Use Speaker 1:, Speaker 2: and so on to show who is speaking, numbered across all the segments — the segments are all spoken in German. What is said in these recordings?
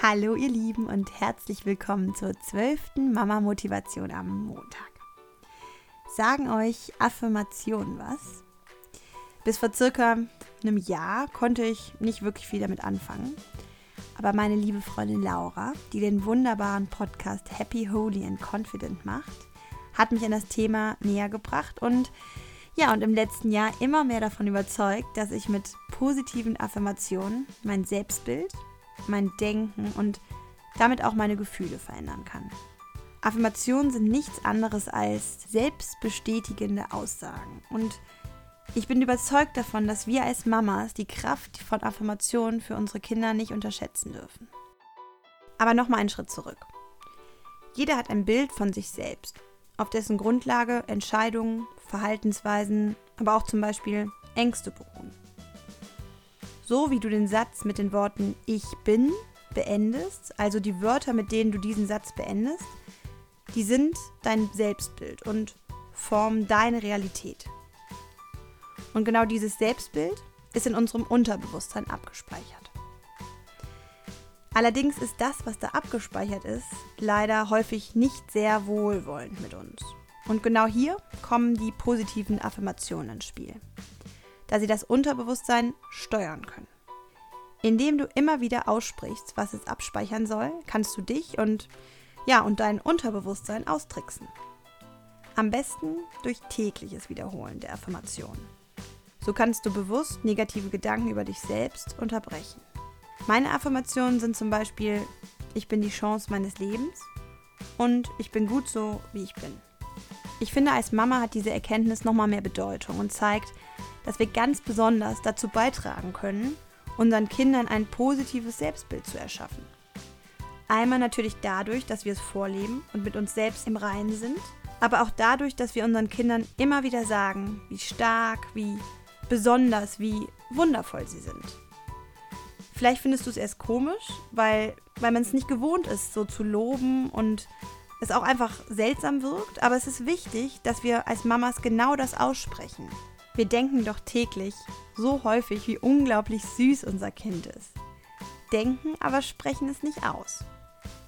Speaker 1: Hallo ihr Lieben und herzlich willkommen zur zwölften Mama Motivation am Montag. Sagen euch Affirmationen was? Bis vor circa einem Jahr konnte ich nicht wirklich viel damit anfangen. Aber meine liebe Freundin Laura, die den wunderbaren Podcast Happy, Holy and Confident macht, hat mich an das Thema näher gebracht und ja, und im letzten Jahr immer mehr davon überzeugt, dass ich mit positiven Affirmationen mein Selbstbild mein Denken und damit auch meine Gefühle verändern kann. Affirmationen sind nichts anderes als selbstbestätigende Aussagen. Und ich bin überzeugt davon, dass wir als Mamas die Kraft von Affirmationen für unsere Kinder nicht unterschätzen dürfen. Aber nochmal einen Schritt zurück. Jeder hat ein Bild von sich selbst, auf dessen Grundlage Entscheidungen, Verhaltensweisen, aber auch zum Beispiel Ängste beruhen. So wie du den Satz mit den Worten Ich bin beendest, also die Wörter, mit denen du diesen Satz beendest, die sind dein Selbstbild und formen deine Realität. Und genau dieses Selbstbild ist in unserem Unterbewusstsein abgespeichert. Allerdings ist das, was da abgespeichert ist, leider häufig nicht sehr wohlwollend mit uns. Und genau hier kommen die positiven Affirmationen ins Spiel da sie das Unterbewusstsein steuern können. Indem du immer wieder aussprichst, was es abspeichern soll, kannst du dich und ja, und dein Unterbewusstsein austricksen. Am besten durch tägliches Wiederholen der Affirmation. So kannst du bewusst negative Gedanken über dich selbst unterbrechen. Meine Affirmationen sind zum Beispiel, ich bin die Chance meines Lebens und ich bin gut so, wie ich bin. Ich finde, als Mama hat diese Erkenntnis nochmal mehr Bedeutung und zeigt, dass wir ganz besonders dazu beitragen können, unseren Kindern ein positives Selbstbild zu erschaffen. Einmal natürlich dadurch, dass wir es vorleben und mit uns selbst im Reinen sind, aber auch dadurch, dass wir unseren Kindern immer wieder sagen, wie stark, wie besonders, wie wundervoll sie sind. Vielleicht findest du es erst komisch, weil, weil man es nicht gewohnt ist, so zu loben und es auch einfach seltsam wirkt, aber es ist wichtig, dass wir als Mamas genau das aussprechen. Wir denken doch täglich so häufig, wie unglaublich süß unser Kind ist. Denken, aber sprechen es nicht aus.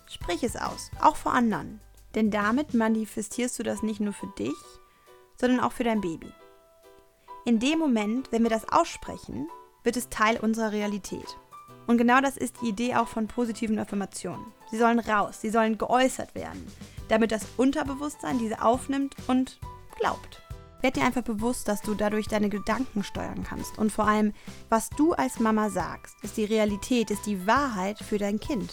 Speaker 1: Sprich es aus, auch vor anderen. Denn damit manifestierst du das nicht nur für dich, sondern auch für dein Baby. In dem Moment, wenn wir das aussprechen, wird es Teil unserer Realität. Und genau das ist die Idee auch von positiven Affirmationen. Sie sollen raus, sie sollen geäußert werden, damit das Unterbewusstsein diese aufnimmt und glaubt. Werd dir einfach bewusst, dass du dadurch deine Gedanken steuern kannst. Und vor allem, was du als Mama sagst, ist die Realität, ist die Wahrheit für dein Kind.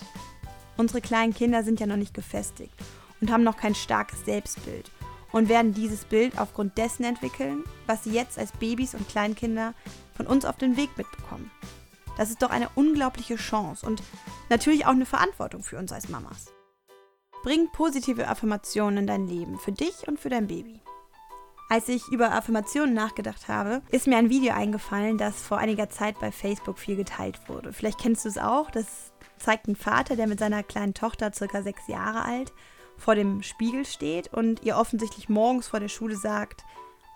Speaker 1: Unsere kleinen Kinder sind ja noch nicht gefestigt und haben noch kein starkes Selbstbild und werden dieses Bild aufgrund dessen entwickeln, was sie jetzt als Babys und Kleinkinder von uns auf den Weg mitbekommen. Das ist doch eine unglaubliche Chance und natürlich auch eine Verantwortung für uns als Mamas. Bring positive Affirmationen in dein Leben, für dich und für dein Baby. Als ich über Affirmationen nachgedacht habe, ist mir ein Video eingefallen, das vor einiger Zeit bei Facebook viel geteilt wurde. Vielleicht kennst du es auch. Das zeigt einen Vater, der mit seiner kleinen Tochter, circa sechs Jahre alt, vor dem Spiegel steht und ihr offensichtlich morgens vor der Schule sagt,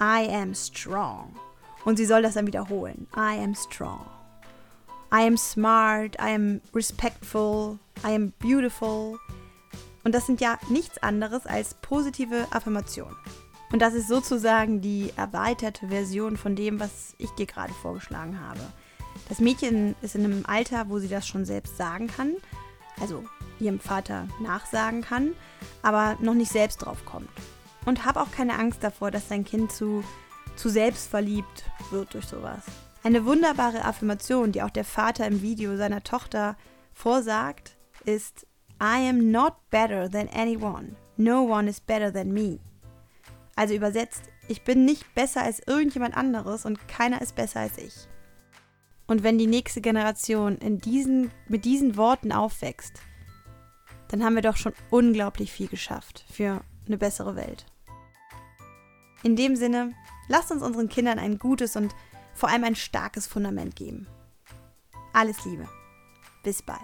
Speaker 1: I am strong. Und sie soll das dann wiederholen. I am strong. I am smart, I am respectful, I am beautiful. Und das sind ja nichts anderes als positive Affirmationen. Und das ist sozusagen die erweiterte Version von dem, was ich dir gerade vorgeschlagen habe. Das Mädchen ist in einem Alter, wo sie das schon selbst sagen kann, also ihrem Vater nachsagen kann, aber noch nicht selbst drauf kommt. Und hab auch keine Angst davor, dass dein Kind zu, zu selbstverliebt wird durch sowas. Eine wunderbare Affirmation, die auch der Vater im Video seiner Tochter vorsagt, ist I am not better than anyone. No one is better than me. Also übersetzt, ich bin nicht besser als irgendjemand anderes und keiner ist besser als ich. Und wenn die nächste Generation in diesen, mit diesen Worten aufwächst, dann haben wir doch schon unglaublich viel geschafft für eine bessere Welt. In dem Sinne, lasst uns unseren Kindern ein gutes und vor allem ein starkes Fundament geben. Alles Liebe. Bis bald.